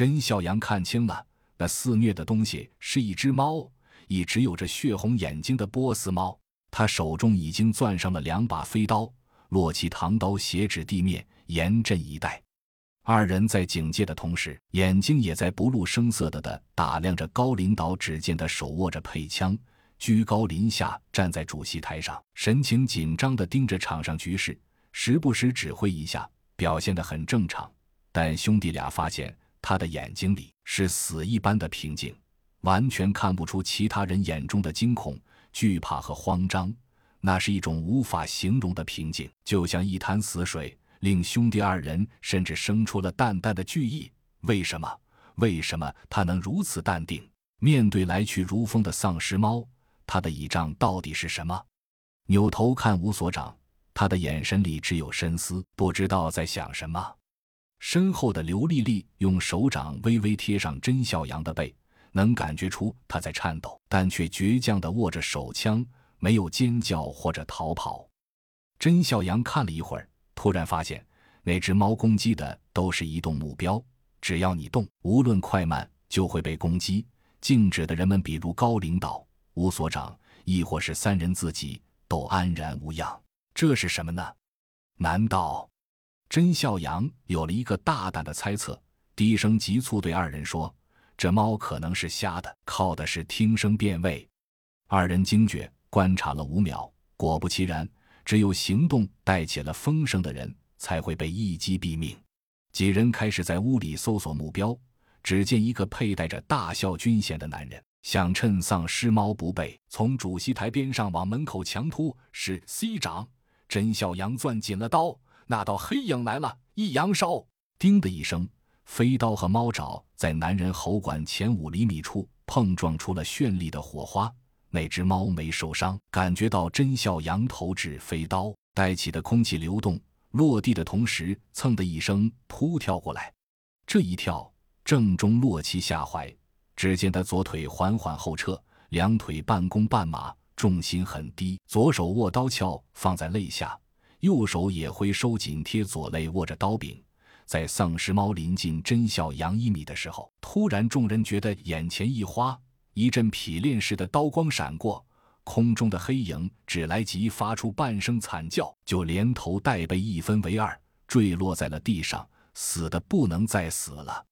甄孝阳看清了，那肆虐的东西是一只猫，一只有着血红眼睛的波斯猫。他手中已经攥上了两把飞刀，落起唐刀斜指地面，严阵以待。二人在警戒的同时，眼睛也在不露声色的的打量着高领导。只见他手握着配枪，居高临下站在主席台上，神情紧张的盯着场上局势，时不时指挥一下，表现得很正常。但兄弟俩发现他的眼睛里是死一般的平静，完全看不出其他人眼中的惊恐、惧怕和慌张。那是一种无法形容的平静，就像一潭死水。令兄弟二人甚至生出了淡淡的惧意。为什么？为什么他能如此淡定面对来去如风的丧尸猫？他的倚仗到底是什么？扭头看吴所长，他的眼神里只有深思，不知道在想什么。身后的刘丽丽用手掌微微贴上甄孝阳的背，能感觉出他在颤抖，但却倔强地握着手枪，没有尖叫或者逃跑。甄孝阳看了一会儿。突然发现，那只猫攻击的都是移动目标，只要你动，无论快慢，就会被攻击。静止的人们，比如高领导、吴所长，亦或是三人自己，都安然无恙。这是什么呢？难道甄孝阳有了一个大胆的猜测？低声急促对二人说：“这猫可能是瞎的，靠的是听声辨位。”二人惊觉，观察了五秒，果不其然。只有行动带起了风声的人，才会被一击毙命。几人开始在屋里搜索目标，只见一个佩戴着大校军衔的男人，想趁丧尸猫不备，从主席台边上往门口强突。是 C 长甄孝阳攥紧了刀，那道黑影来了，一扬手，叮的一声，飞刀和猫爪在男人喉管前五厘米处碰撞出了绚丽的火花。那只猫没受伤，感觉到真笑扬投掷飞刀带起的空气流动，落地的同时，蹭的一声扑跳过来。这一跳正中洛奇下怀，只见他左腿缓缓后撤，两腿半弓半马，重心很低，左手握刀鞘放在肋下，右手也会收紧贴左肋，握着刀柄。在丧尸猫临近真孝阳一米的时候，突然众人觉得眼前一花。一阵劈炼似的刀光闪过，空中的黑影只来及发出半声惨叫，就连头带背一分为二，坠落在了地上，死的不能再死了。